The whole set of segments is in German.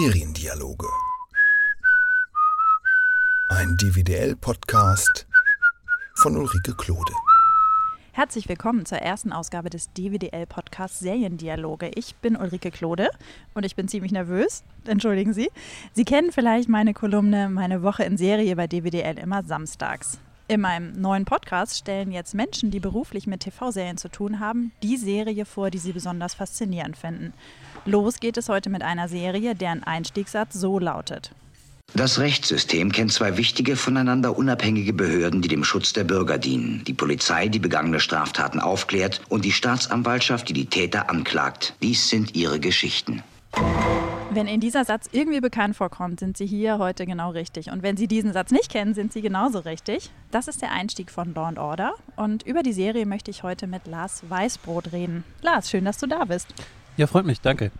Seriendialoge. Ein DVDL-Podcast von Ulrike Klode. Herzlich willkommen zur ersten Ausgabe des DWDL-Podcasts Seriendialoge. Ich bin Ulrike Klode und ich bin ziemlich nervös. Entschuldigen Sie. Sie kennen vielleicht meine Kolumne Meine Woche in Serie bei DWDL immer samstags. In meinem neuen Podcast stellen jetzt Menschen, die beruflich mit TV-Serien zu tun haben, die Serie vor, die sie besonders faszinierend finden. Los geht es heute mit einer Serie, deren Einstiegssatz so lautet. Das Rechtssystem kennt zwei wichtige, voneinander unabhängige Behörden, die dem Schutz der Bürger dienen. Die Polizei, die begangene Straftaten aufklärt, und die Staatsanwaltschaft, die die Täter anklagt. Dies sind ihre Geschichten. Wenn Ihnen dieser Satz irgendwie bekannt vorkommt, sind Sie hier heute genau richtig. Und wenn Sie diesen Satz nicht kennen, sind Sie genauso richtig. Das ist der Einstieg von Law and Order. Und über die Serie möchte ich heute mit Lars Weißbrot reden. Lars, schön, dass du da bist. Ja, freut mich, danke.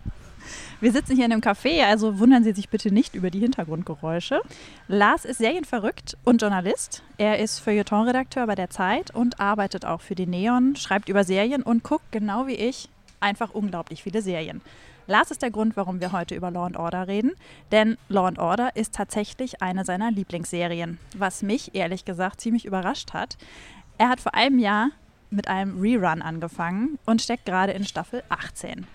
Wir sitzen hier in einem Café, also wundern Sie sich bitte nicht über die Hintergrundgeräusche. Lars ist serienverrückt und Journalist. Er ist Feuilleton-Redakteur bei der Zeit und arbeitet auch für die Neon, schreibt über Serien und guckt, genau wie ich, einfach unglaublich viele Serien. Lars ist der Grund, warum wir heute über Law and Order reden, denn Law and Order ist tatsächlich eine seiner Lieblingsserien, was mich ehrlich gesagt ziemlich überrascht hat. Er hat vor einem Jahr mit einem Rerun angefangen und steckt gerade in Staffel 18.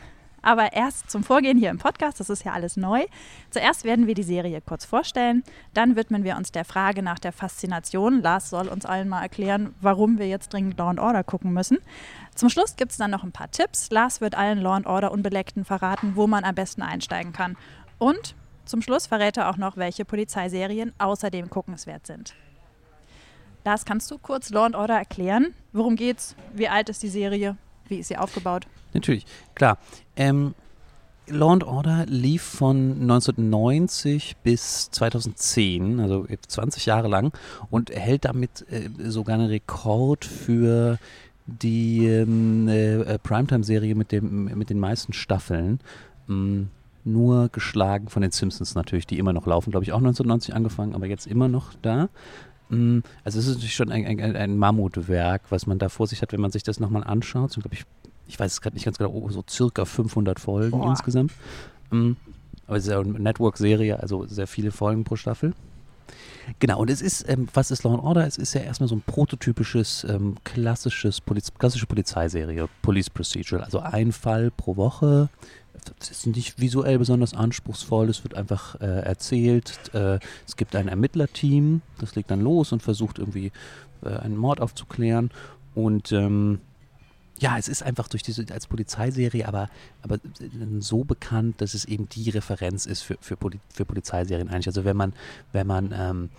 Aber erst zum Vorgehen hier im Podcast, das ist ja alles neu. Zuerst werden wir die Serie kurz vorstellen, dann widmen wir uns der Frage nach der Faszination. Lars soll uns allen mal erklären, warum wir jetzt dringend Law Order gucken müssen. Zum Schluss gibt es dann noch ein paar Tipps. Lars wird allen Law Order Unbeleckten verraten, wo man am besten einsteigen kann. Und zum Schluss verrät er auch noch, welche Polizeiserien außerdem guckenswert sind. Lars, kannst du kurz Law Order erklären? Worum geht's? Wie alt ist die Serie? Wie ist sie aufgebaut? Natürlich, klar. Ähm, Law and Order lief von 1990 bis 2010, also 20 Jahre lang, und erhält damit äh, sogar einen Rekord für die ähm, äh, Primetime-Serie mit, mit den meisten Staffeln. Ähm, nur geschlagen von den Simpsons natürlich, die immer noch laufen, glaube ich, auch 1990 angefangen, aber jetzt immer noch da. Mm, also es ist natürlich schon ein, ein, ein, Mammutwerk, was man da vor sich hat, wenn man sich das nochmal anschaut. So, ich, ich weiß es gerade nicht ganz genau, oh, so circa 500 Folgen Boah. insgesamt. Um, aber es ist ja eine Network-Serie, also sehr viele Folgen pro Staffel. Genau, und es ist, ähm, was ist Law and Order? Es ist ja erstmal so ein prototypisches, ähm, klassisches Poliz klassische Polizeiserie, Police Procedural. Also ein Fall pro Woche. Das ist nicht visuell besonders anspruchsvoll, es wird einfach äh, erzählt. Äh, es gibt ein Ermittlerteam, das legt dann los und versucht irgendwie äh, einen Mord aufzuklären. Und ähm, ja, es ist einfach durch diese als Polizeiserie, aber, aber so bekannt, dass es eben die Referenz ist für, für, Poli für Polizeiserien eigentlich. Also wenn man, wenn man, ähm,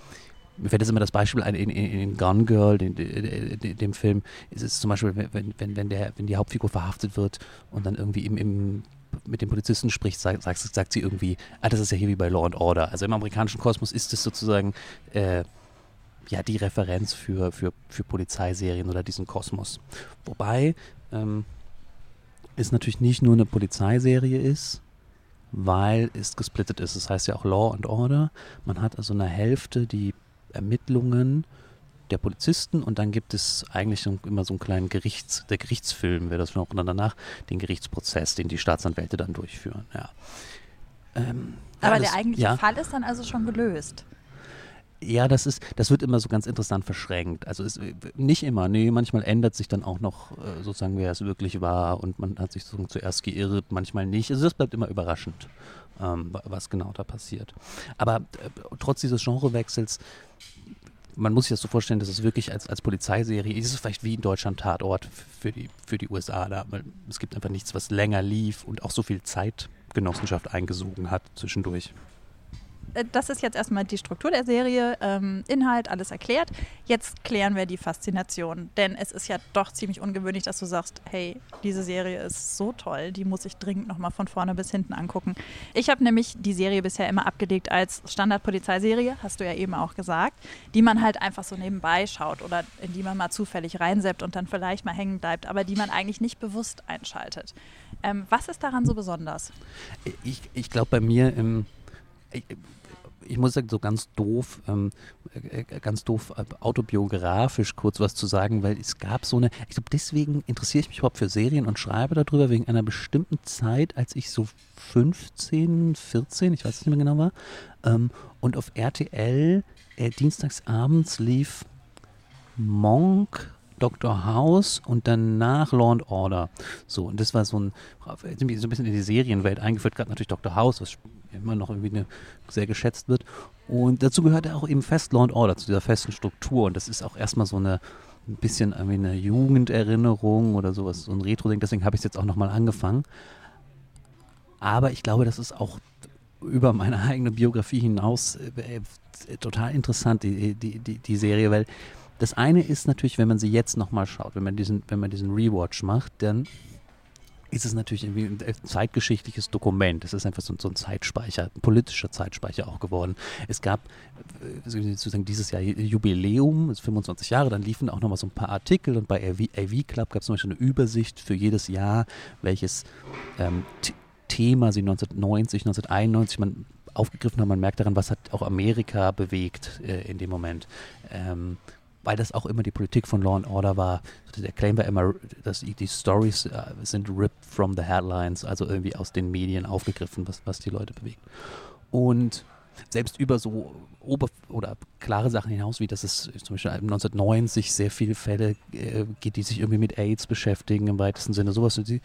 mir fällt jetzt immer das Beispiel ein, in, in, in Gone Girl, den, den, dem Film, ist es zum Beispiel, wenn, wenn, wenn, der, wenn die Hauptfigur verhaftet wird und dann irgendwie im, im mit dem Polizisten spricht, sagt, sagt, sagt sie irgendwie, ah, das ist ja hier wie bei Law and Order. Also im amerikanischen Kosmos ist es sozusagen äh, ja die Referenz für, für, für Polizeiserien oder diesen Kosmos. Wobei ähm, es natürlich nicht nur eine Polizeiserie ist, weil es gesplittet ist. Das heißt ja auch Law and Order. Man hat also eine Hälfte die Ermittlungen der Polizisten und dann gibt es eigentlich immer so einen kleinen Gerichts, der Gerichtsfilm wäre das noch und dann danach den Gerichtsprozess, den die Staatsanwälte dann durchführen. Ja. Ähm, Aber alles, der eigentliche ja. Fall ist dann also schon gelöst. Ja, das ist, das wird immer so ganz interessant verschränkt. Also es, nicht immer, nee, manchmal ändert sich dann auch noch äh, sozusagen, wer es wirklich war und man hat sich sozusagen zuerst geirrt, manchmal nicht. Also das bleibt immer überraschend, ähm, was genau da passiert. Aber äh, trotz dieses Genrewechsels, man muss sich das so vorstellen, dass es wirklich als, als Polizeiserie ist es vielleicht wie in Deutschland Tatort für die, für die USA. Da, es gibt einfach nichts, was länger lief und auch so viel Zeitgenossenschaft eingesogen hat zwischendurch. Äh, das ist jetzt erstmal die Struktur der Serie, ähm, Inhalt, alles erklärt. Jetzt klären wir die Faszination, denn es ist ja doch ziemlich ungewöhnlich, dass du sagst, hey, diese Serie ist so toll, die muss ich dringend nochmal von vorne bis hinten angucken. Ich habe nämlich die Serie bisher immer abgelegt als Standard-Polizeiserie, hast du ja eben auch gesagt, die man halt einfach so nebenbei schaut oder in die man mal zufällig reinseppt und dann vielleicht mal hängen bleibt, aber die man eigentlich nicht bewusst einschaltet. Ähm, was ist daran so besonders? Ich, ich glaube bei mir im ich muss sagen, so ganz doof, ähm, äh, äh, ganz doof äh, autobiografisch kurz was zu sagen, weil es gab so eine, ich glaube, deswegen interessiere ich mich überhaupt für Serien und schreibe darüber, wegen einer bestimmten Zeit, als ich so 15, 14, ich weiß nicht mehr genau war, ähm, und auf RTL äh, dienstags abends lief Monk Dr. House und danach Law and Order. So, und das war so ein, so ein bisschen in die Serienwelt eingeführt, gerade natürlich Dr. House, was immer noch irgendwie eine, sehr geschätzt wird. Und dazu gehört auch eben fest Law and Order, zu dieser festen Struktur. Und das ist auch erstmal so eine, ein bisschen irgendwie eine Jugenderinnerung oder sowas, so ein Retro-Ding. Deswegen habe ich es jetzt auch nochmal angefangen. Aber ich glaube, das ist auch über meine eigene Biografie hinaus äh, äh, total interessant, die, die, die, die Serie, weil das eine ist natürlich, wenn man sie jetzt nochmal schaut, wenn man diesen, wenn man diesen Rewatch macht, dann ist es natürlich irgendwie ein zeitgeschichtliches Dokument. Es ist einfach so, so, ein Zeitspeicher, ein politischer Zeitspeicher auch geworden. Es gab äh, sozusagen dieses Jahr Jubiläum, 25 Jahre, dann liefen auch nochmal so ein paar Artikel und bei AV, AV Club gab es zum Beispiel eine Übersicht für jedes Jahr, welches ähm, Thema sie 1990, 1991 man aufgegriffen hat. Man merkt daran, was hat auch Amerika bewegt äh, in dem Moment. Ähm, weil das auch immer die Politik von Law and Order war. Der Claim war immer, dass die, Stories uh, sind ripped from the headlines, also irgendwie aus den Medien aufgegriffen, was, was die Leute bewegt. Und selbst über so ober oder klare Sachen hinaus, wie dass es zum Beispiel 1990 sehr viele Fälle äh, gibt, die sich irgendwie mit AIDS beschäftigen im weitesten Sinne, sowas, äh,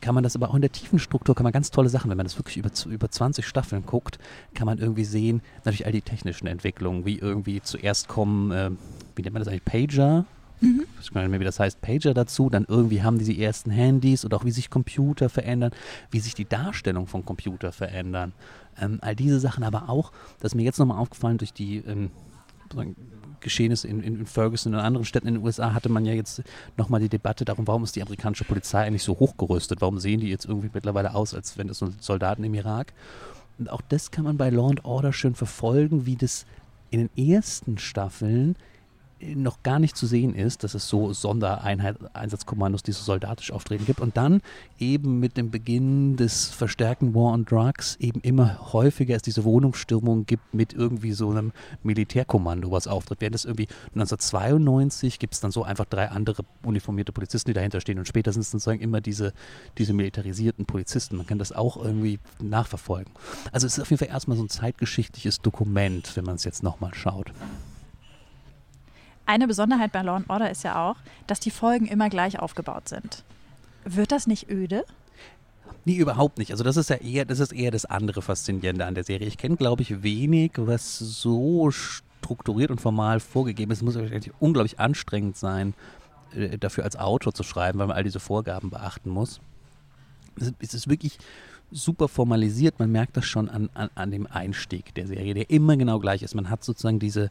kann man das aber auch in der tiefen Struktur, kann man ganz tolle Sachen, wenn man das wirklich über, über 20 Staffeln guckt, kann man irgendwie sehen, natürlich all die technischen Entwicklungen, wie irgendwie zuerst kommen, äh, wie nennt man das eigentlich, Pager, Mhm. Ich weiß gar nicht mehr, wie das heißt, Pager dazu. Dann irgendwie haben die die ersten Handys oder auch wie sich Computer verändern, wie sich die Darstellung von Computer verändern. Ähm, all diese Sachen, aber auch, das ist mir jetzt nochmal aufgefallen durch die ähm, Geschehnisse in, in, Ferguson und anderen Städten in den USA, hatte man ja jetzt nochmal die Debatte darum, warum ist die amerikanische Polizei eigentlich so hochgerüstet? Warum sehen die jetzt irgendwie mittlerweile aus, als wenn es Soldaten im Irak? Und auch das kann man bei Law and Order schön verfolgen, wie das in den ersten Staffeln noch gar nicht zu sehen ist, dass es so Sondereinsatzkommandos, die so soldatisch auftreten gibt. Und dann eben mit dem Beginn des verstärkten War on Drugs eben immer häufiger es diese Wohnungsstürmung gibt mit irgendwie so einem Militärkommando, was auftritt. Während es irgendwie 1992 gibt es dann so einfach drei andere uniformierte Polizisten, die dahinter stehen. Und später sind es sozusagen immer diese, diese militarisierten Polizisten. Man kann das auch irgendwie nachverfolgen. Also es ist auf jeden Fall erstmal so ein zeitgeschichtliches Dokument, wenn man es jetzt nochmal schaut. Eine Besonderheit bei Law Order ist ja auch, dass die Folgen immer gleich aufgebaut sind. Wird das nicht öde? Nee, überhaupt nicht. Also das ist ja eher, das ist eher das andere Faszinierende an der Serie. Ich kenne, glaube ich, wenig, was so strukturiert und formal vorgegeben ist. Es muss eigentlich unglaublich anstrengend sein, äh, dafür als Autor zu schreiben, weil man all diese Vorgaben beachten muss. Es ist wirklich super formalisiert. Man merkt das schon an, an, an dem Einstieg der Serie, der immer genau gleich ist. Man hat sozusagen diese,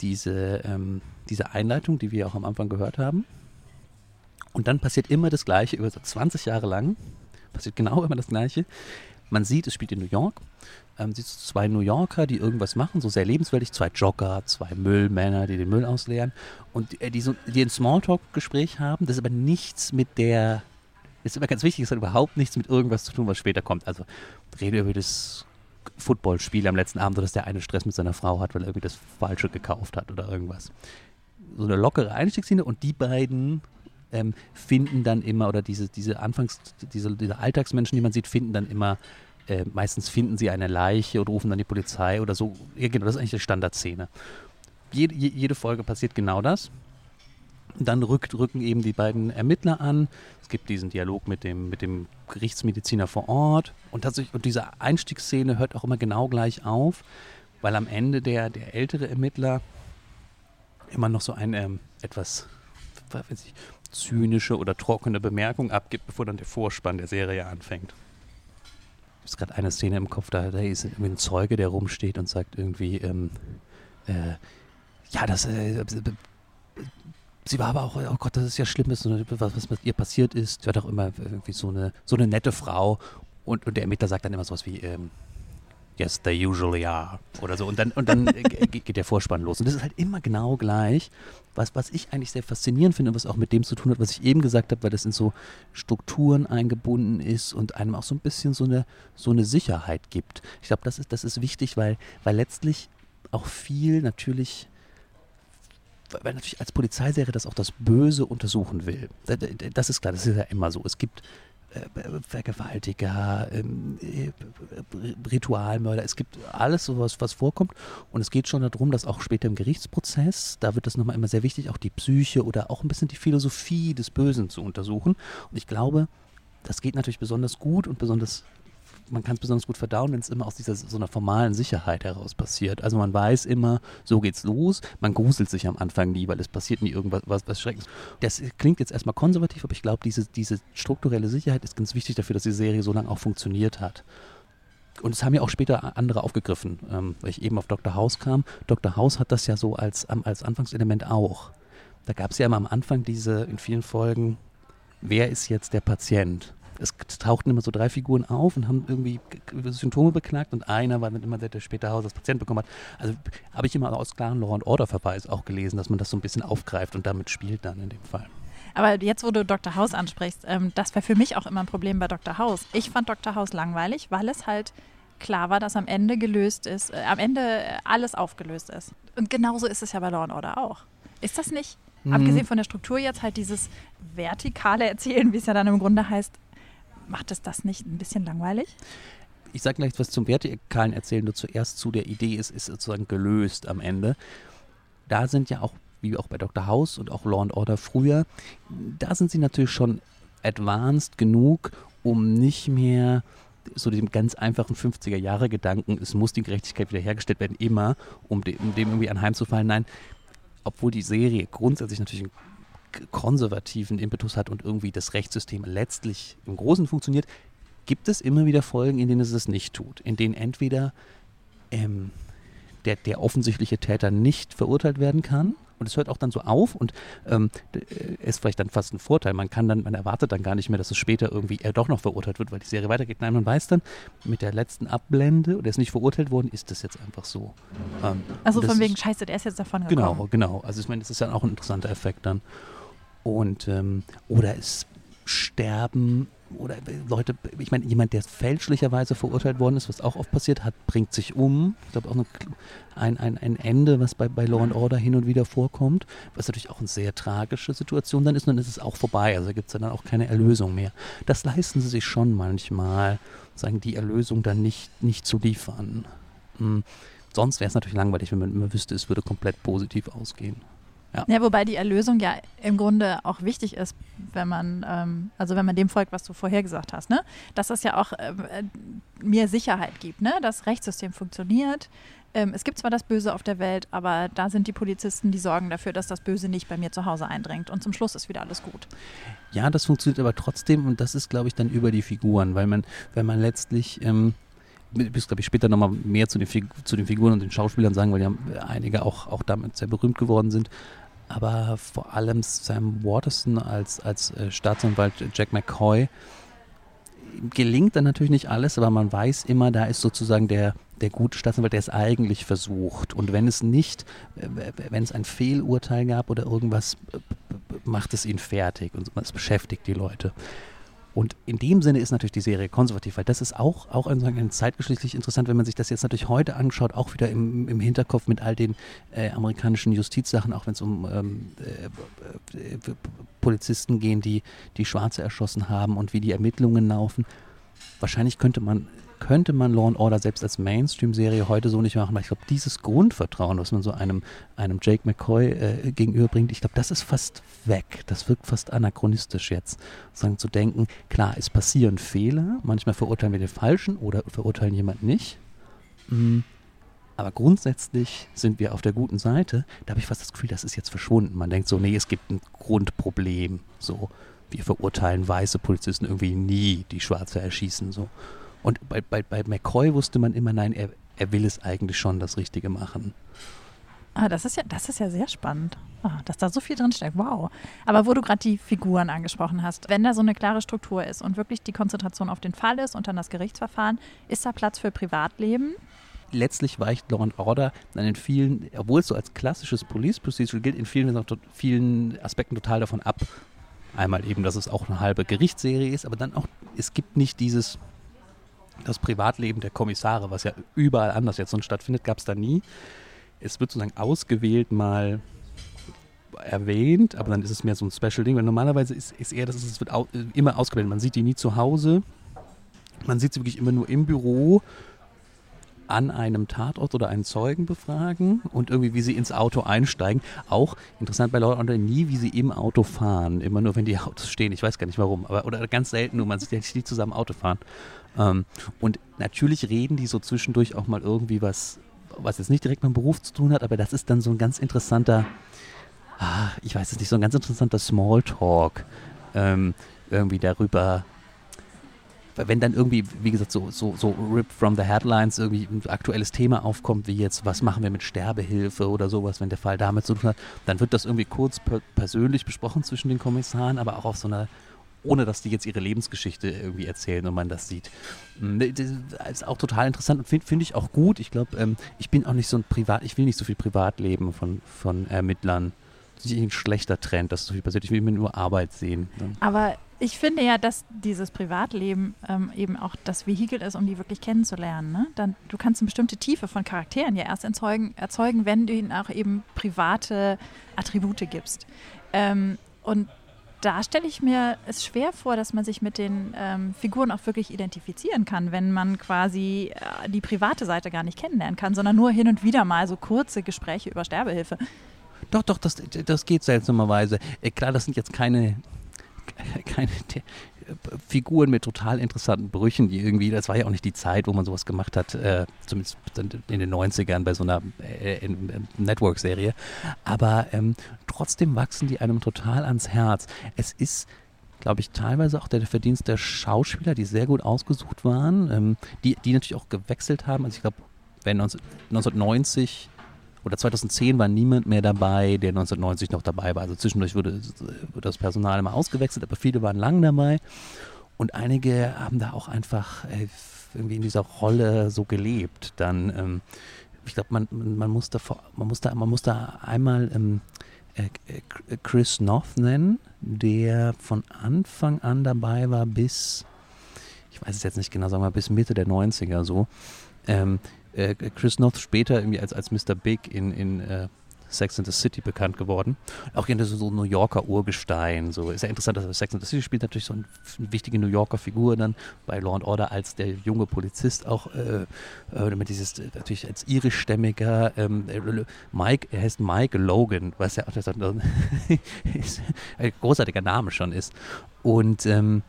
diese, ähm, diese Einleitung, die wir auch am Anfang gehört haben. Und dann passiert immer das Gleiche, über so 20 Jahre lang, passiert genau immer das Gleiche. Man sieht, es spielt in New York. Ähm, sieht zwei New Yorker, die irgendwas machen, so sehr lebenswellig, zwei Jogger, zwei Müllmänner, die den Müll ausleeren und äh, die, so, die ein Smalltalk-Gespräch haben. Das ist aber nichts mit der, ist immer ganz wichtig, es hat überhaupt nichts mit irgendwas zu tun, was später kommt. Also rede über das Footballspiel am letzten Abend, dass der eine Stress mit seiner Frau hat, weil er irgendwie das Falsche gekauft hat oder irgendwas. So eine lockere Einstiegsszene und die beiden ähm, finden dann immer, oder diese, diese Anfangs, diese, diese Alltagsmenschen, die man sieht, finden dann immer, äh, meistens finden sie eine Leiche und rufen dann die Polizei oder so. Ja, genau, das ist eigentlich die Standardszene. Jede, jede Folge passiert genau das. Dann rückt, rücken eben die beiden Ermittler an. Es gibt diesen Dialog mit dem, mit dem Gerichtsmediziner vor Ort. Und, tatsächlich, und diese Einstiegsszene hört auch immer genau gleich auf, weil am Ende der, der ältere Ermittler immer noch so eine ähm, etwas ich, zynische oder trockene Bemerkung abgibt, bevor dann der Vorspann der Serie anfängt. Ich habe gerade eine Szene im Kopf, da, da ist ein Zeuge, der rumsteht und sagt irgendwie, ähm, äh, ja, das, äh, sie war aber auch, oh Gott, das ist ja schlimm, was, was mit ihr passiert ist. Sie war doch immer irgendwie so eine, so eine nette Frau. Und, und der Ermittler sagt dann immer sowas wie, ähm, yes, they usually are. Oder so. Und dann, und dann geht der Vorspann los. Und das ist halt immer genau gleich. Was, was ich eigentlich sehr faszinierend finde, was auch mit dem zu tun hat, was ich eben gesagt habe, weil das in so Strukturen eingebunden ist und einem auch so ein bisschen so eine, so eine Sicherheit gibt. Ich glaube, das ist, das ist wichtig, weil, weil letztlich auch viel natürlich weil natürlich als Polizeiserie das auch das Böse untersuchen will. Das ist klar, das ist ja immer so. Es gibt äh, Vergewaltiger, ähm, äh, Ritualmörder, es gibt alles sowas, was vorkommt. Und es geht schon darum, dass auch später im Gerichtsprozess, da wird das nochmal immer sehr wichtig, auch die Psyche oder auch ein bisschen die Philosophie des Bösen zu untersuchen. Und ich glaube, das geht natürlich besonders gut und besonders man kann es besonders gut verdauen, wenn es immer aus dieser so einer formalen Sicherheit heraus passiert. Also man weiß immer, so geht's los. Man gruselt sich am Anfang nie, weil es passiert nie irgendwas was, was Schreckens. Das klingt jetzt erstmal konservativ, aber ich glaube, diese, diese strukturelle Sicherheit ist ganz wichtig dafür, dass die Serie so lange auch funktioniert hat. Und es haben ja auch später andere aufgegriffen, ähm, weil ich eben auf Dr. House kam. Dr. House hat das ja so als, als Anfangselement auch. Da gab es ja immer am Anfang diese, in vielen Folgen, wer ist jetzt der Patient? Es tauchten immer so drei Figuren auf und haben irgendwie Symptome beklagt und einer war dann immer der, der später Haus als Patient bekommen hat. Also habe ich immer aus klaren Law and Order Verweis auch gelesen, dass man das so ein bisschen aufgreift und damit spielt dann in dem Fall. Aber jetzt, wo du Dr. House ansprichst, ähm, das war für mich auch immer ein Problem bei Dr. House. Ich fand Dr. House langweilig, weil es halt klar war, dass am Ende gelöst ist, äh, am Ende äh, alles aufgelöst ist. Und genauso ist es ja bei Law and Order auch. Ist das nicht, mhm. abgesehen von der Struktur jetzt halt dieses vertikale Erzählen, wie es ja dann im Grunde heißt, macht es das nicht ein bisschen langweilig? Ich sage gleich was zum vertikalen Erzählen, nur zuerst zu der Idee ist, ist sozusagen gelöst am Ende. Da sind ja auch, wie auch bei Dr. House und auch Law and Order früher, da sind sie natürlich schon advanced genug, um nicht mehr so dem ganz einfachen 50er-Jahre-Gedanken, es muss die Gerechtigkeit wiederhergestellt werden, immer, um dem, um dem irgendwie anheimzufallen. Nein, obwohl die Serie grundsätzlich natürlich ein konservativen Impetus hat und irgendwie das Rechtssystem letztlich im Großen funktioniert, gibt es immer wieder Folgen, in denen es es nicht tut, in denen entweder ähm, der, der offensichtliche Täter nicht verurteilt werden kann und es hört auch dann so auf und ähm, äh, ist vielleicht dann fast ein Vorteil. Man kann dann, man erwartet dann gar nicht mehr, dass es später irgendwie er doch noch verurteilt wird, weil die Serie weitergeht. Nein, man weiß dann, mit der letzten Abblende, oder ist nicht verurteilt worden, ist das jetzt einfach so. Ähm, also von wegen Scheiße, der ist jetzt davon gekommen. Genau, genau. Also ich meine, das ist ja auch ein interessanter Effekt dann. Und ähm, oder es sterben oder Leute, ich meine, jemand, der fälschlicherweise verurteilt worden ist, was auch oft passiert hat, bringt sich um. Ich glaube auch ein, ein, ein Ende, was bei, bei Law and Order hin und wieder vorkommt, was natürlich auch eine sehr tragische Situation dann ist und dann ist es auch vorbei. Also gibt es dann auch keine Erlösung mehr. Das leisten sie sich schon manchmal, sagen die Erlösung dann nicht, nicht zu liefern. Hm. Sonst wäre es natürlich langweilig, wenn man immer wüsste, es würde komplett positiv ausgehen. Ja. ja. wobei die Erlösung ja im Grunde auch wichtig ist, wenn man, ähm, also wenn man dem folgt, was du vorher gesagt hast, ne? Dass das ja auch äh, mir Sicherheit gibt, ne? Das Rechtssystem funktioniert. Ähm, es gibt zwar das Böse auf der Welt, aber da sind die Polizisten, die sorgen dafür, dass das Böse nicht bei mir zu Hause eindringt. Und zum Schluss ist wieder alles gut. Ja, das funktioniert aber trotzdem und das ist, glaube ich, dann über die Figuren, weil man, wenn man letztlich ähm, bis, glaube ich, später nochmal mehr zu den, zu den Figuren und den Schauspielern sagen, weil ja einige auch, auch damit sehr berühmt geworden sind aber vor allem Sam Waterston als, als äh, Staatsanwalt Jack McCoy gelingt dann natürlich nicht alles, aber man weiß immer, da ist sozusagen der, der gute Staatsanwalt, der es eigentlich versucht. Und wenn es nicht, äh, wenn es ein Fehlurteil gab oder irgendwas, macht es ihn fertig und es beschäftigt die Leute. Und in dem Sinne ist natürlich die Serie konservativ, weil das ist auch, auch ein, zeitgeschichtlich interessant, wenn man sich das jetzt natürlich heute anschaut, auch wieder im, im Hinterkopf mit all den äh, amerikanischen Justizsachen, auch wenn es um ähm, äh, äh, Polizisten gehen, die, die Schwarze erschossen haben und wie die Ermittlungen laufen. Wahrscheinlich könnte man könnte man Law and Order selbst als Mainstream-Serie heute so nicht machen, weil ich glaube, dieses Grundvertrauen, was man so einem, einem Jake McCoy äh, gegenüberbringt, ich glaube, das ist fast weg. Das wirkt fast anachronistisch jetzt, sagen zu denken, klar, es passieren Fehler, manchmal verurteilen wir den Falschen oder verurteilen jemanden nicht. Mhm. Aber grundsätzlich sind wir auf der guten Seite. Da habe ich fast das Gefühl, das ist jetzt verschwunden. Man denkt so, nee, es gibt ein Grundproblem. So, wir verurteilen weiße Polizisten irgendwie nie, die Schwarze erschießen. So. Und bei, bei, bei McCoy wusste man immer, nein, er, er will es eigentlich schon das Richtige machen. Ah, das ist ja, das ist ja sehr spannend, ah, dass da so viel drinsteckt. Wow. Aber wo du gerade die Figuren angesprochen hast, wenn da so eine klare Struktur ist und wirklich die Konzentration auf den Fall ist und dann das Gerichtsverfahren, ist da Platz für Privatleben? letztlich weicht Law and Order dann in vielen, obwohl es so als klassisches Police Procedural gilt, in vielen, vielen Aspekten total davon ab. Einmal eben, dass es auch eine halbe Gerichtsserie ist, aber dann auch, es gibt nicht dieses, das Privatleben der Kommissare, was ja überall anders jetzt so stattfindet, gab es da nie. Es wird sozusagen ausgewählt mal erwähnt, aber dann ist es mehr so ein Special-Ding, weil normalerweise ist, ist eher, dass es wird au immer ausgewählt. Man sieht die nie zu Hause, man sieht sie wirklich immer nur im Büro an einem Tatort oder einen Zeugen befragen und irgendwie, wie sie ins Auto einsteigen. Auch interessant bei Law Order nie, wie sie im Auto fahren. Immer nur, wenn die Autos stehen. Ich weiß gar nicht warum. Aber, oder ganz selten nur, man sieht ja nicht zusammen Auto fahren. Ähm, und natürlich reden die so zwischendurch auch mal irgendwie was, was jetzt nicht direkt mit dem Beruf zu tun hat, aber das ist dann so ein ganz interessanter, ah, ich weiß es nicht, so ein ganz interessanter Smalltalk. Ähm, irgendwie darüber, wenn dann irgendwie, wie gesagt, so, so, so Rip from the Headlines irgendwie ein aktuelles Thema aufkommt, wie jetzt, was machen wir mit Sterbehilfe oder sowas, wenn der Fall damit zu tun hat, dann wird das irgendwie kurz per persönlich besprochen zwischen den Kommissaren, aber auch auf so einer ohne dass die jetzt ihre Lebensgeschichte irgendwie erzählen und man das sieht. Hm, ne, das ist auch total interessant und finde find ich auch gut. Ich glaube, ähm, ich bin auch nicht so ein Privat, ich will nicht so viel Privatleben von, von Ermittlern. Das ist nicht ein schlechter Trend, dass so viel passiert. Ich will mir nur Arbeit sehen. Aber ich finde ja, dass dieses Privatleben ähm, eben auch das Vehikel ist, um die wirklich kennenzulernen. Ne? Dann, du kannst eine bestimmte Tiefe von Charakteren ja erst erzeugen, erzeugen wenn du ihnen auch eben private Attribute gibst. Ähm, und da stelle ich mir es schwer vor, dass man sich mit den ähm, Figuren auch wirklich identifizieren kann, wenn man quasi äh, die private Seite gar nicht kennenlernen kann, sondern nur hin und wieder mal so kurze Gespräche über Sterbehilfe. Doch, doch, das, das geht seltsamerweise. Äh, klar, das sind jetzt keine keine Figuren mit total interessanten Brüchen, die irgendwie, das war ja auch nicht die Zeit, wo man sowas gemacht hat, äh, zumindest in den 90ern bei so einer äh, Network-Serie. Aber ähm, trotzdem wachsen die einem total ans Herz. Es ist glaube ich, teilweise auch der Verdienst der Schauspieler, die sehr gut ausgesucht waren, ähm, die, die natürlich auch gewechselt haben. Also ich glaube, wenn 1990 oder 2010 war niemand mehr dabei, der 1990 noch dabei war. Also zwischendurch wurde, wurde das Personal immer ausgewechselt, aber viele waren lang dabei. Und einige haben da auch einfach äh, irgendwie in dieser Rolle so gelebt. Dann, ähm, ich glaube, man, man, muss da, man, muss da, man muss da einmal ähm, äh, äh, Chris Noth nennen, der von Anfang an dabei war bis, ich weiß es jetzt nicht genau, sagen wir mal bis Mitte der 90er so. Ähm, äh, Chris Noth später irgendwie als, als Mr. Big in, in äh, Sex and the City bekannt geworden. Auch gerne so, so New Yorker Urgestein. So ist ja interessant, dass Sex and the City spielt natürlich so eine, wichtige New Yorker Figur dann bei Law and Order als der junge Polizist auch äh, äh, dieses natürlich als irischstämmiger ähm, Mike, er heißt Mike Logan, was ja auch ein großartiger Name schon ist. Und ähm,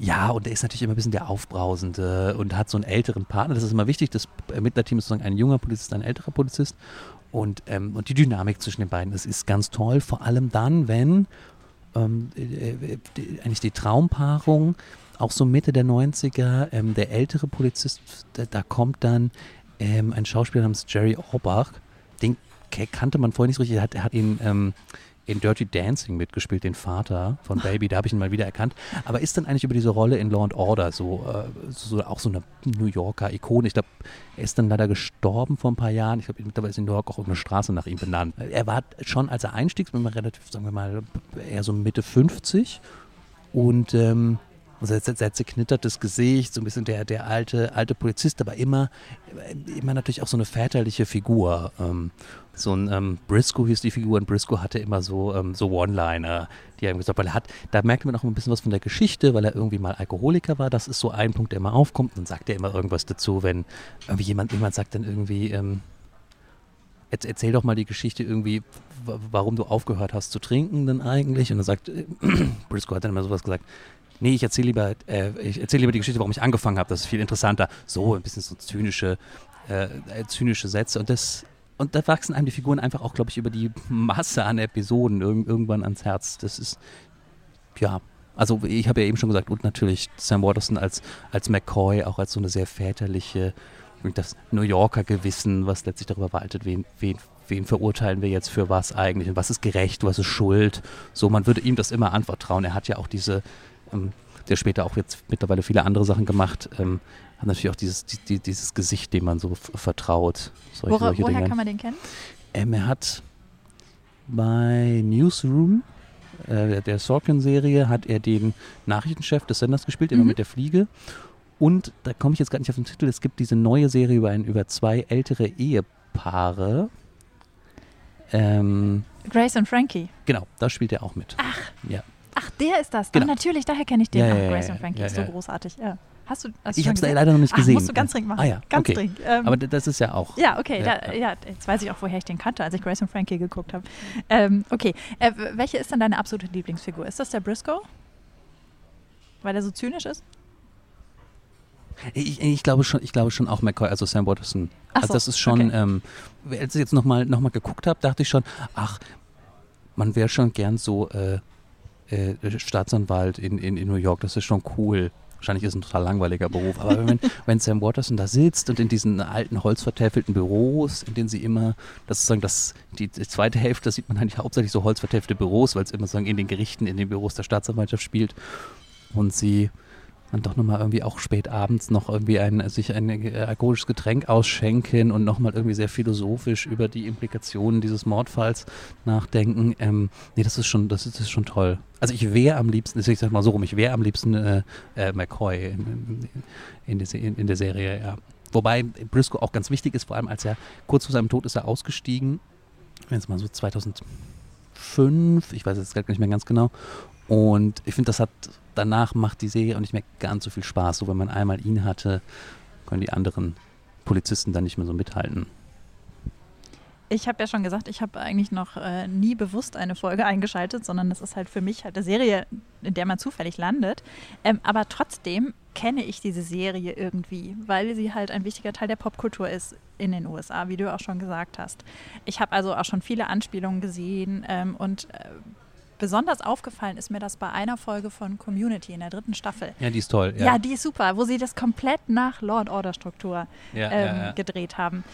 ja, und er ist natürlich immer ein bisschen der Aufbrausende und hat so einen älteren Partner. Das ist immer wichtig. Das Ermittlerteam ist sozusagen ein junger Polizist, ein älterer Polizist. Und, ähm, und die Dynamik zwischen den beiden, das ist ganz toll. Vor allem dann, wenn ähm, äh, die, eigentlich die Traumpaarung, auch so Mitte der 90er, ähm, der ältere Polizist, da, da kommt dann ähm, ein Schauspieler namens Jerry Orbach. Den kannte man vorher nicht so richtig. Er hat, er hat ihn ähm, in Dirty Dancing mitgespielt, den Vater von Baby, da habe ich ihn mal wieder erkannt. Aber ist dann eigentlich über diese Rolle in Law and Order so, äh, so auch so eine New Yorker Ikone? Ich glaube, er ist dann leider gestorben vor ein paar Jahren. Ich glaube, mittlerweile ist in New York auch eine Straße nach ihm benannt. Er war schon, als er einstieg, relativ, sagen wir mal, eher so Mitte 50 und ähm, sehr, sehr zerknittertes Gesicht, so ein bisschen der, der alte, alte Polizist, aber immer, immer natürlich auch so eine väterliche Figur. Ähm, so ein ähm, Briscoe hieß die Figur und Briscoe hatte immer so, ähm, so One-Liner, die er ihm gesagt hat, weil er hat, da merkt man auch ein bisschen was von der Geschichte, weil er irgendwie mal Alkoholiker war. Das ist so ein Punkt, der immer aufkommt. Dann sagt er immer irgendwas dazu, wenn irgendwie jemand, jemand sagt dann irgendwie, ähm, erzähl doch mal die Geschichte irgendwie, warum du aufgehört hast zu trinken denn eigentlich. Und dann sagt, äh, Briscoe hat dann immer sowas gesagt, nee, ich erzähle lieber, äh, ich erzähle lieber die Geschichte, warum ich angefangen habe. Das ist viel interessanter. So ein bisschen so zynische, äh, zynische Sätze. Und das und da wachsen einem die Figuren einfach auch, glaube ich, über die Masse an Episoden irg irgendwann ans Herz. Das ist, ja, also ich habe ja eben schon gesagt, und natürlich Sam Waterston als, als McCoy, auch als so eine sehr väterliche, das New Yorker Gewissen, was letztlich darüber waltet, wen, wen wen verurteilen wir jetzt für was eigentlich und was ist gerecht, was ist Schuld. So, man würde ihm das immer anvertrauen. Er hat ja auch diese, ähm, der später auch jetzt mittlerweile viele andere Sachen gemacht, ähm, hat natürlich auch dieses, die, dieses Gesicht, dem man so vertraut. Solche, Wora, solche woher Dinge. kann man den kennen? Ähm, er hat bei Newsroom, äh, der Sorkin-Serie, hat er den Nachrichtenchef des Senders gespielt, immer mhm. mit der Fliege. Und da komme ich jetzt gar nicht auf den Titel. Es gibt diese neue Serie über, ein, über zwei ältere Ehepaare. Ähm, Grace und Frankie. Genau, da spielt er auch mit. Ach. Ja. Ach, der ist das. Genau. Ach, natürlich, daher kenne ich den. Ja, ja, ja, Grace und Frankie ist so großartig. Ja. Hast du, hast ich habe es leider noch nicht gesehen. Ach, musst du ganz dringend machen. Ah ja, ganz okay. dringend. Ähm, Aber das ist ja auch. Ja, okay. Ja, da, ja, jetzt weiß ich auch, woher ich den kannte, als ich Grace und Frankie geguckt habe. Ähm, okay. Äh, welche ist denn deine absolute Lieblingsfigur? Ist das der Briscoe? Weil er so zynisch ist? Ich, ich, glaube schon, ich glaube schon auch McCoy, also Sam Watterson. Also so, das ist schon, okay. ähm, als ich jetzt nochmal noch mal geguckt habe, dachte ich schon, ach, man wäre schon gern so äh, äh, Staatsanwalt in, in, in New York, das ist schon cool. Wahrscheinlich ist es ein total langweiliger Beruf, aber wenn, wenn Sam Watterson da sitzt und in diesen alten holzvertäfelten Büros, in denen sie immer, das ist sozusagen das, die, die zweite Hälfte, da sieht man eigentlich hauptsächlich so holzvertäfelte Büros, weil es immer sozusagen in den Gerichten, in den Büros der Staatsanwaltschaft spielt und sie dann doch nochmal irgendwie auch spät abends noch irgendwie ein, sich ein äh, alkoholisches Getränk ausschenken und nochmal irgendwie sehr philosophisch über die Implikationen dieses Mordfalls nachdenken. Ähm, nee, das ist schon, das ist, das ist schon toll. Also ich wäre am liebsten, ich sag mal so rum, ich wäre am liebsten äh, äh, McCoy in, in, in, in, der Serie, ja. Wobei Briscoe auch ganz wichtig ist, vor allem als er kurz vor seinem Tod ist er ausgestiegen, wenn es mal so 2005, ich weiß jetzt gar nicht mehr ganz genau. Und ich finde, das hat danach macht die Serie auch nicht mehr ganz so viel Spaß. So, wenn man einmal ihn hatte, können die anderen Polizisten dann nicht mehr so mithalten. Ich habe ja schon gesagt, ich habe eigentlich noch äh, nie bewusst eine Folge eingeschaltet, sondern das ist halt für mich halt eine Serie, in der man zufällig landet. Ähm, aber trotzdem kenne ich diese Serie irgendwie, weil sie halt ein wichtiger Teil der Popkultur ist in den USA, wie du auch schon gesagt hast. Ich habe also auch schon viele Anspielungen gesehen ähm, und äh, Besonders aufgefallen ist mir das bei einer Folge von Community in der dritten Staffel. Ja, die ist toll. Ja, ja die ist super, wo sie das komplett nach Law Order Struktur ja, ähm, ja, gedreht haben.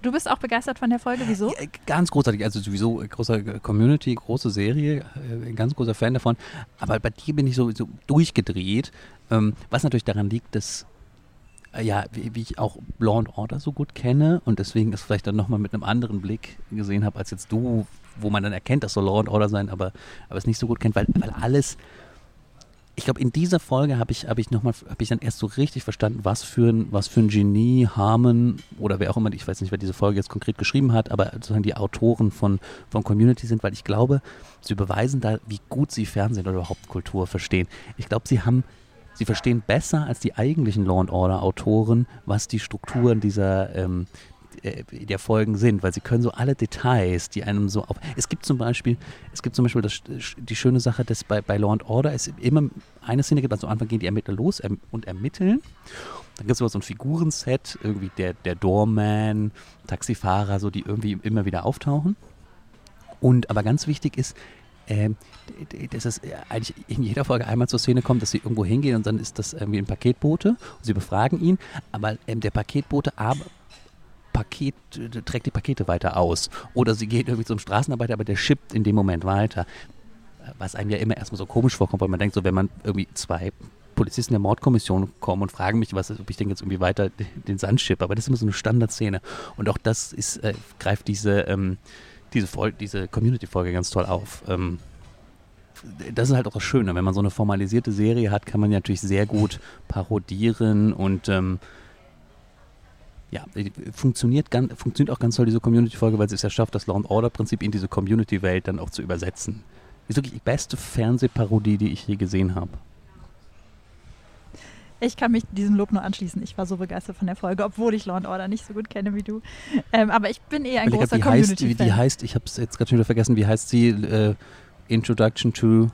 Du bist auch begeistert von der Folge, wieso? ganz großartig, also sowieso großer Community, große Serie, äh, ganz großer Fan davon. Aber bei dir bin ich so, so durchgedreht, ähm, was natürlich daran liegt, dass äh, ja, wie, wie, ich auch Law Order so gut kenne und deswegen es vielleicht dann nochmal mit einem anderen Blick gesehen habe, als jetzt du wo man dann erkennt, das soll Law and Order sein, aber, aber es nicht so gut kennt, weil, weil alles, ich glaube, in dieser Folge habe ich, hab ich nochmal, habe ich dann erst so richtig verstanden, was für ein, was für ein Genie Harmon oder wer auch immer, ich weiß nicht, wer diese Folge jetzt konkret geschrieben hat, aber sozusagen die Autoren von, von Community sind, weil ich glaube, sie beweisen da, wie gut sie Fernsehen oder überhaupt Kultur verstehen. Ich glaube, sie haben sie verstehen besser als die eigentlichen Law and Order Autoren, was die Strukturen dieser, ähm, äh, der Folgen sind, weil sie können so alle Details, die einem so auf. Es gibt zum Beispiel, es gibt zum Beispiel das, die schöne Sache, dass bei, bei Law and Order es immer eine Szene gibt, also am Anfang gehen die Ermittler los erm und ermitteln. Dann gibt es so ein Figurenset, irgendwie der, der Doorman, Taxifahrer, so die irgendwie immer wieder auftauchen. Und aber ganz wichtig ist, äh, dass es eigentlich in jeder Folge einmal zur Szene kommt, dass sie irgendwo hingehen und dann ist das irgendwie ein Paketbote und sie befragen ihn, aber ähm, der Paketbote Paket, trägt die Pakete weiter aus. Oder sie geht irgendwie zum Straßenarbeiter, aber der schippt in dem Moment weiter. Was einem ja immer erstmal so komisch vorkommt, weil man denkt, so wenn man irgendwie zwei Polizisten der Mordkommission kommen und fragen mich, was, ob ich denn jetzt irgendwie weiter den Sand schippe. Aber das ist immer so eine Standardszene. Und auch das ist, äh, greift diese, ähm, diese, diese Community-Folge ganz toll auf. Ähm, das ist halt auch das Schöne. Wenn man so eine formalisierte Serie hat, kann man ja natürlich sehr gut parodieren und ähm, ja, funktioniert, ganz, funktioniert auch ganz toll, diese Community-Folge, weil sie es ja schafft, das Law and Order-Prinzip in diese Community-Welt dann auch zu übersetzen. Ist wirklich die beste Fernsehparodie, die ich je gesehen habe. Ich kann mich diesem Lob nur anschließen. Ich war so begeistert von der Folge, obwohl ich Law and Order nicht so gut kenne wie du. Ähm, aber ich bin eher ein Weil großer Community-Fan. Wie die heißt, ich habe es jetzt gerade schon wieder vergessen, wie heißt sie? Äh, Introduction to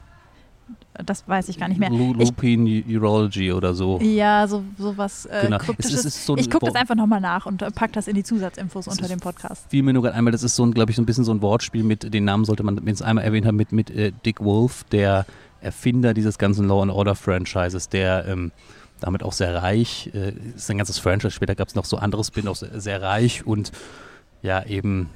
das weiß ich gar nicht mehr. Lupin Urology oder so. Ja, so, so was äh, genau. kryptisches. Es, es so ich gucke das einfach nochmal nach und äh, packe das in die Zusatzinfos unter dem Podcast. Fiel mir nur gerade einmal, das ist so ein, glaube ich, so ein bisschen so ein Wortspiel mit, den Namen sollte man jetzt einmal erwähnt haben, mit, mit äh, Dick Wolf, der Erfinder dieses ganzen Law and Order Franchises, der ähm, damit auch sehr reich, äh, ist ein ganzes Franchise, später gab es noch so andere Spin-offs, sehr, sehr reich und ja, eben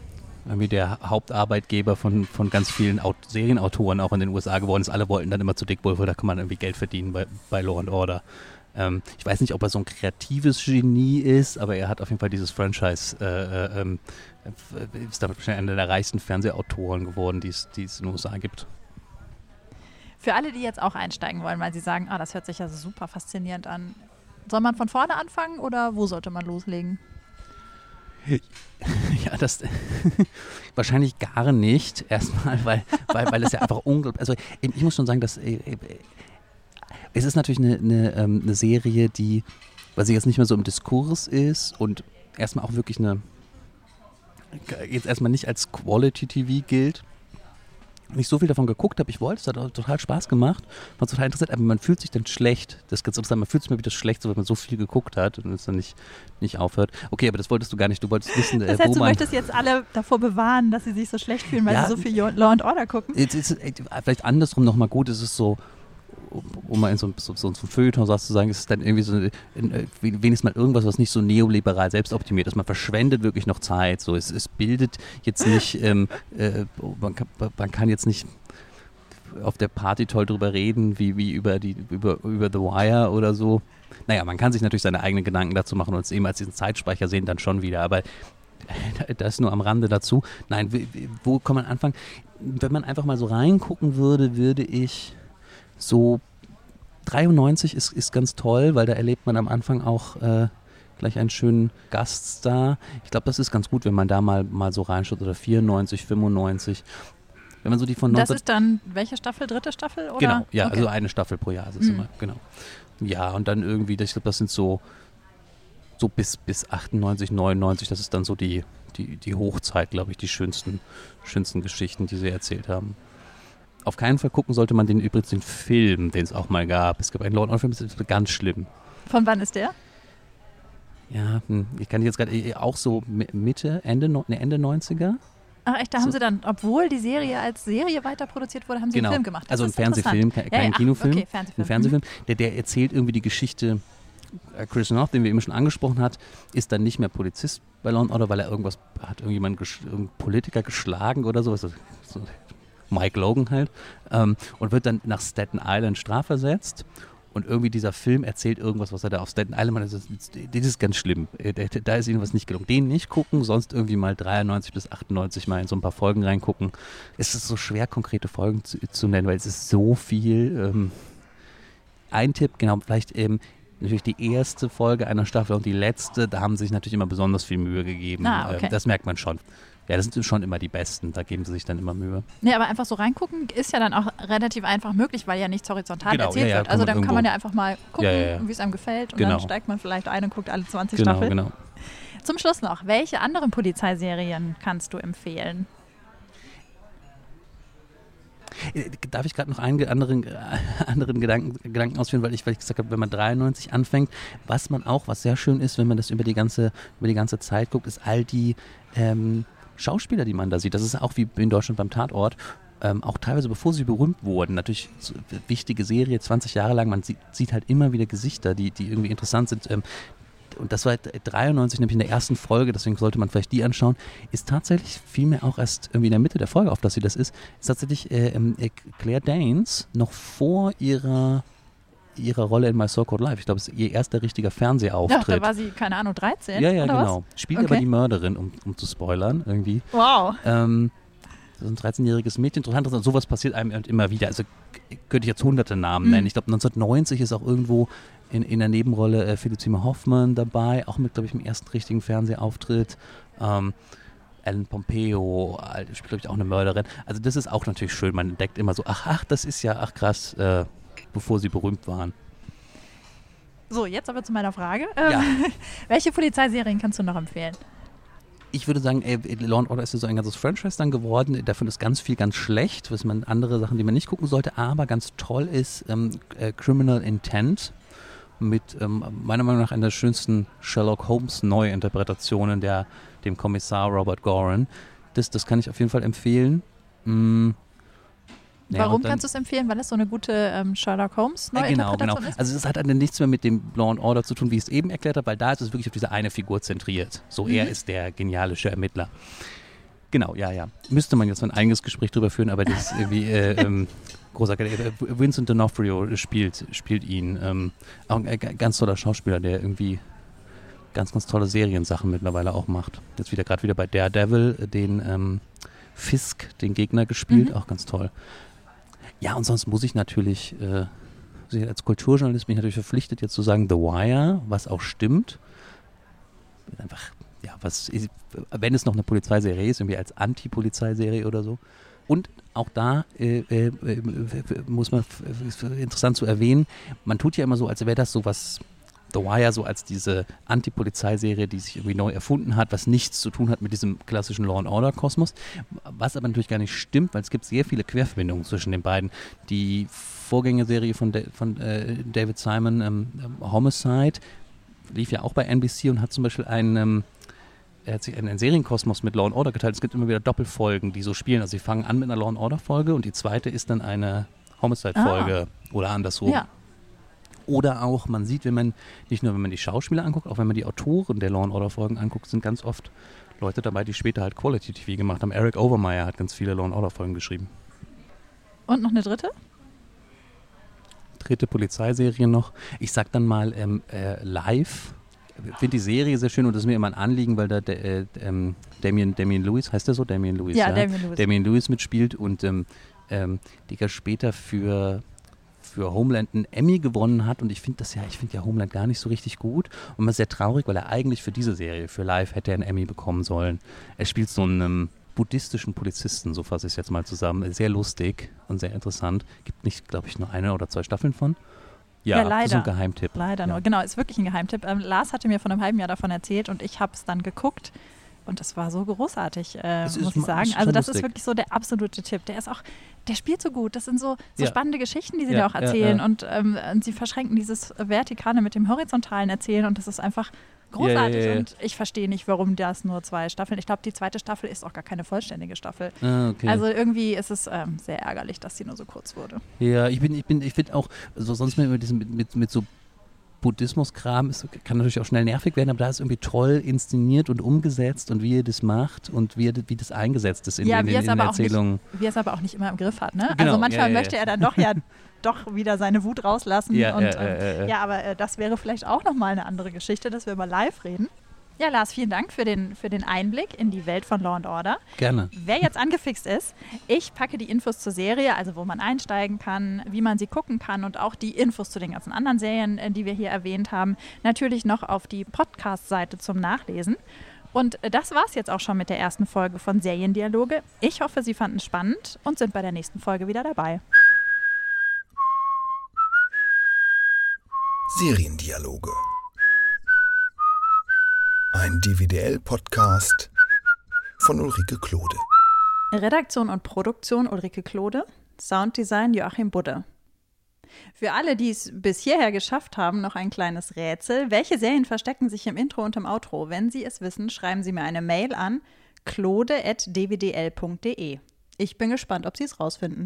irgendwie der Hauptarbeitgeber von, von ganz vielen Aut Serienautoren auch in den USA geworden ist. Alle wollten dann immer zu Dick Wolf, weil da kann man irgendwie Geld verdienen bei, bei Law and Order. Ähm, ich weiß nicht, ob er so ein kreatives Genie ist, aber er hat auf jeden Fall dieses Franchise, äh, äh, ähm, ist damit wahrscheinlich einer der reichsten Fernsehautoren geworden, die es in den USA gibt. Für alle, die jetzt auch einsteigen wollen, weil sie sagen, ah, das hört sich ja super faszinierend an. Soll man von vorne anfangen oder wo sollte man loslegen? Ja, das wahrscheinlich gar nicht erstmal, weil, weil, weil es ja einfach unglaublich. Also ich muss schon sagen, dass äh, äh, es ist natürlich eine, eine, ähm, eine Serie, die, weil sie jetzt nicht mehr so im Diskurs ist und erstmal auch wirklich eine jetzt erstmal nicht als Quality TV gilt, nicht so viel davon geguckt habe. Ich wollte, es hat total Spaß gemacht, war total interessant, aber man fühlt sich dann schlecht. Das interessant, man fühlt sich mal wieder schlecht, so wenn man so viel geguckt hat und es dann nicht, nicht aufhört. Okay, aber das wolltest du gar nicht. Du wolltest wissen, das heißt, äh, wo du man möchtest jetzt alle davor bewahren, dass sie sich so schlecht fühlen, weil ja, sie so viel Law and Order gucken. Jetzt ist, vielleicht andersrum nochmal gut, es ist so, um mal in so, so, so, so Feuilleton zu sagen, ist es dann irgendwie so, in, äh, wenigstens mal irgendwas, was nicht so neoliberal selbstoptimiert ist. Man verschwendet wirklich noch Zeit. So, es, es bildet jetzt nicht, ähm, äh, man, kann, man kann jetzt nicht auf der Party toll drüber reden, wie, wie über, die, über, über The Wire oder so. Naja, man kann sich natürlich seine eigenen Gedanken dazu machen und es eben als diesen Zeitspeicher sehen dann schon wieder. Aber das nur am Rande dazu. Nein, wo kann man anfangen? Wenn man einfach mal so reingucken würde, würde ich so 93 ist, ist ganz toll, weil da erlebt man am Anfang auch äh, gleich einen schönen Gaststar. Ich glaube, das ist ganz gut, wenn man da mal, mal so reinschaut. Oder 94, 95. Wenn man so die von das ist dann welche Staffel? Dritte Staffel? Oder? Genau, ja, okay. also eine Staffel pro Jahr ist es mhm. immer, genau. Ja, und dann irgendwie, ich glaube, das sind so, so bis, bis 98, 99, das ist dann so die, die, die Hochzeit, glaube ich, die schönsten, schönsten Geschichten, die sie erzählt haben. Auf keinen Fall gucken sollte man den übrigens den Film, den es auch mal gab. Es gab einen Lord Film, das ist ganz schlimm. Von wann ist der? Ja, hm, ich kann jetzt gerade äh, auch so Mitte, Ende, Ende 90er. Ach echt, da so. haben sie dann, obwohl die Serie als Serie weiter produziert wurde, haben sie genau. einen Film gemacht. Das also ein Fernsehfilm, kein, ja, ja, Kinofilm. Okay, Fernsehfilm. Ein Fernsehfilm, mhm. der, der erzählt irgendwie die Geschichte äh, Chris North, den wir eben schon angesprochen hat, ist dann nicht mehr Polizist bei Law Order, weil er irgendwas hat irgendjemand irgendeinen Politiker geschlagen oder sowas. So, Mike Logan halt, ähm, und wird dann nach Staten Island strafversetzt. Und irgendwie dieser Film erzählt irgendwas, was er da auf Staten Island macht. Das ist, das ist ganz schlimm. Äh, da ist ihnen was nicht gelungen. Den nicht gucken, sonst irgendwie mal 93 bis 98 mal in so ein paar Folgen reingucken. Es ist so schwer, konkrete Folgen zu, zu nennen, weil es ist so viel. Ähm, ein Tipp, genau, vielleicht eben natürlich die erste Folge einer Staffel und die letzte, da haben sie sich natürlich immer besonders viel Mühe gegeben. Ah, okay. ähm, das merkt man schon. Ja, das sind schon immer die Besten, da geben sie sich dann immer Mühe. Nee, aber einfach so reingucken ist ja dann auch relativ einfach möglich, weil ja nichts horizontal genau, erzählt ja, ja, wird. Also dann irgendwo. kann man ja einfach mal gucken, ja, wie es einem gefällt und genau. dann steigt man vielleicht ein und guckt alle 20 genau, Staffeln. Genau. Zum Schluss noch, welche anderen Polizeiserien kannst du empfehlen? Äh, darf ich gerade noch einen anderen, äh, anderen Gedanken, Gedanken ausführen, weil ich, weil ich gesagt habe, wenn man 93 anfängt, was man auch, was sehr schön ist, wenn man das über die ganze, über die ganze Zeit guckt, ist all die ähm, Schauspieler, die man da sieht. Das ist auch wie in Deutschland beim Tatort. Ähm, auch teilweise bevor sie berühmt wurden. Natürlich so, wichtige Serie, 20 Jahre lang. Man sieht, sieht, halt immer wieder Gesichter, die, die irgendwie interessant sind. Ähm, und das war 93, nämlich in der ersten Folge, deswegen sollte man vielleicht die anschauen, ist tatsächlich vielmehr auch erst irgendwie in der Mitte der Folge, auf dass sie das ist, ist tatsächlich äh, ähm, Claire Danes noch vor ihrer ihrer Rolle in My So Called Life. Ich glaube, es ist ihr erster richtiger Fernsehauftritt. Ja, da war sie, keine Ahnung, 13? Ja, ja, genau. Was? Spielt okay. aber die Mörderin, um, um zu spoilern, irgendwie. Wow. Ähm, das ist ein 13-jähriges Mädchen. Interessant, dass sowas passiert einem immer wieder. Also könnte ich jetzt hunderte Namen mhm. nennen. Ich glaube, 1990 ist auch irgendwo in, in der Nebenrolle äh, Felizima Hoffmann dabei, auch mit, glaube ich, dem ersten richtigen Fernsehauftritt. Ähm, Ellen Pompeo spielt, glaube ich, auch eine Mörderin. Also das ist auch natürlich schön. Man entdeckt immer so, ach, ach, das ist ja, ach krass, äh, bevor sie berühmt waren. So, jetzt aber zu meiner Frage. Ähm, ja. welche Polizeiserien kannst du noch empfehlen? Ich würde sagen, ey, Law Order ist so ein ganzes Franchise dann geworden. Davon ist ganz viel ganz schlecht, was man andere Sachen, die man nicht gucken sollte. Aber ganz toll ist ähm, äh, Criminal Intent mit ähm, meiner Meinung nach einer der schönsten Sherlock Holmes Neuinterpretationen der dem Kommissar Robert Goran. Das, das kann ich auf jeden Fall empfehlen. Mm, ja, Warum kannst du es empfehlen? Weil es so eine gute ähm, Sherlock Holmes äh, Genau, genau. Ist? Also es hat dann nichts mehr mit dem Law and Order zu tun, wie ich es eben erklärt habe, weil da ist es wirklich auf diese eine Figur zentriert. So, mhm. er ist der geniale Ermittler. Genau, ja, ja. Müsste man jetzt ein eigenes Gespräch drüber führen, aber das ist irgendwie äh, ähm, großartig. Äh, Vincent D'Onofrio spielt, spielt ihn. Ähm, auch ein äh, ganz toller Schauspieler, der irgendwie ganz, ganz tolle Seriensachen mittlerweile auch macht. Jetzt wieder gerade wieder bei Daredevil, äh, den ähm, Fisk, den Gegner gespielt, Mhm. auch ganz toll. Ja, und sonst muss ich natürlich, äh, als Kulturjournalist bin ich natürlich verpflichtet, jetzt zu sagen The Wire, was auch stimmt. Einfach, ja, was, ist- wenn es noch eine Polizeiserie ist, irgendwie als Anti-Polizeiserie oder so. Und auch da äh, äh, äh, muss man, ist interessant zu erwähnen, man tut ja immer so, als wäre das so was, The Wire so als diese Anti-Polizeiserie, die sich irgendwie neu erfunden hat, was nichts zu tun hat mit diesem klassischen Law and Order Kosmos, was aber natürlich gar nicht stimmt, weil es gibt sehr viele Querverbindungen zwischen den beiden. Die Vorgängerserie von, Da- von äh, David Simon, ähm, ähm, Homicide, lief ja auch bei NBC und hat zum Beispiel einen, ähm, er hat sich einen, Serienkosmos mit Law and Order geteilt. Es gibt immer wieder Doppelfolgen, die so spielen. Also sie fangen an mit einer Law and Order Folge und die zweite ist dann eine Homicide-Folge oder andersrum. Ja. Oder auch, man sieht, wenn man, nicht nur wenn man die Schauspieler anguckt, auch wenn man die Autoren der Law and Order Folgen anguckt, sind ganz oft Leute dabei, die später halt Quality TV gemacht haben. Eric Overmeyer hat ganz viele Law and Order Folgen geschrieben. Und noch eine dritte? Dritte Polizeiserie noch. Ich sag dann mal ähm, äh, live. Ich finde die Serie sehr schön und das ist mir immer ein Anliegen, weil da äh, ähm, Damien, Damien Lewis, heißt der so? Damien Lewis, Ja, Damien Lewis. Damien Lewis mitspielt und ähm, ähm, die ja später für, für Homeland einen Emmy gewonnen hat und ich finde das ja, ich finde ja Homeland gar nicht so richtig gut und man ist sehr traurig, weil er eigentlich für diese Serie, für Live, hätte er einen Emmy bekommen sollen. Er spielt so einen buddhistischen Polizisten, so fasse ich es jetzt mal zusammen. Sehr lustig und sehr interessant. Gibt nicht, glaube ich, nur eine oder zwei Staffeln von. Ja, Ja, das ist leider. ein Geheimtipp. Leider Ja. nur. Genau, ist wirklich ein Geheimtipp. Ähm, Lars hatte mir vor einem halben Jahr davon erzählt und ich habe es dann geguckt. Und das war so großartig, äh, ist muss ich sagen. ist Also das ist lustig. wirklich so der absolute Tipp. Der ist auch, der spielt so gut. Das sind so, so Ja. spannende Geschichten, die sie Ja, dir auch erzählen. ja. Und, ähm, und sie verschränken dieses Vertikale mit dem Horizontalen erzählen. Und das ist einfach großartig. Und ich verstehe nicht, warum das nur zwei Staffeln. Ich glaube, die zweite Staffel ist auch gar keine vollständige Staffel. Ah, okay. Also irgendwie ist es ähm, sehr ärgerlich, dass sie nur so kurz wurde. Ja, ich bin, ich bin, ich finde auch, so sonst mit, mit, diesem- mit, mit, mit so Buddhismus-Kram ist, kann natürlich auch schnell nervig werden, aber da ist irgendwie toll inszeniert und umgesetzt und wie ihr das macht und wie, wie das eingesetzt ist in, Ja, in, in, in der auch nicht- Erzählung. wie er es aber auch nicht immer im Griff hat. Ne? Genau, also manchmal ja, ja, möchte er dann doch ja doch wieder seine Wut rauslassen. Ja, und, ja, ähm, ja, ja. aber äh, das wäre vielleicht auch nochmal eine andere Geschichte, dass wir mal live reden. Ja, Lars, vielen Dank für den, für den Einblick in die Welt von Law and Order. Gerne. Wer jetzt angefixt ist, ich packe die Infos zur Serie, also wo man einsteigen kann, wie man sie gucken kann und auch die Infos zu den ganzen anderen Serien, äh, die wir hier erwähnt haben, natürlich noch auf die Podcast-Seite zum Nachlesen. Und äh, das war's jetzt auch schon mit der ersten Folge von Seriendialoge. Ich hoffe, Sie fanden es spannend und sind bei der nächsten Folge wieder dabei. Seriendialoge. Ein DVDL-Podcast von Ulrike Klode. Redaktion und Produktion Ulrike Klode, Sounddesign Joachim Budde. Für alle, die es bis hierher geschafft haben, noch ein kleines Rätsel. Welche Serien verstecken sich im Intro und im Outro? Wenn Sie es wissen, schreiben Sie mir eine Mail an klode.dvdl.de. Ich bin gespannt, ob Sie es rausfinden.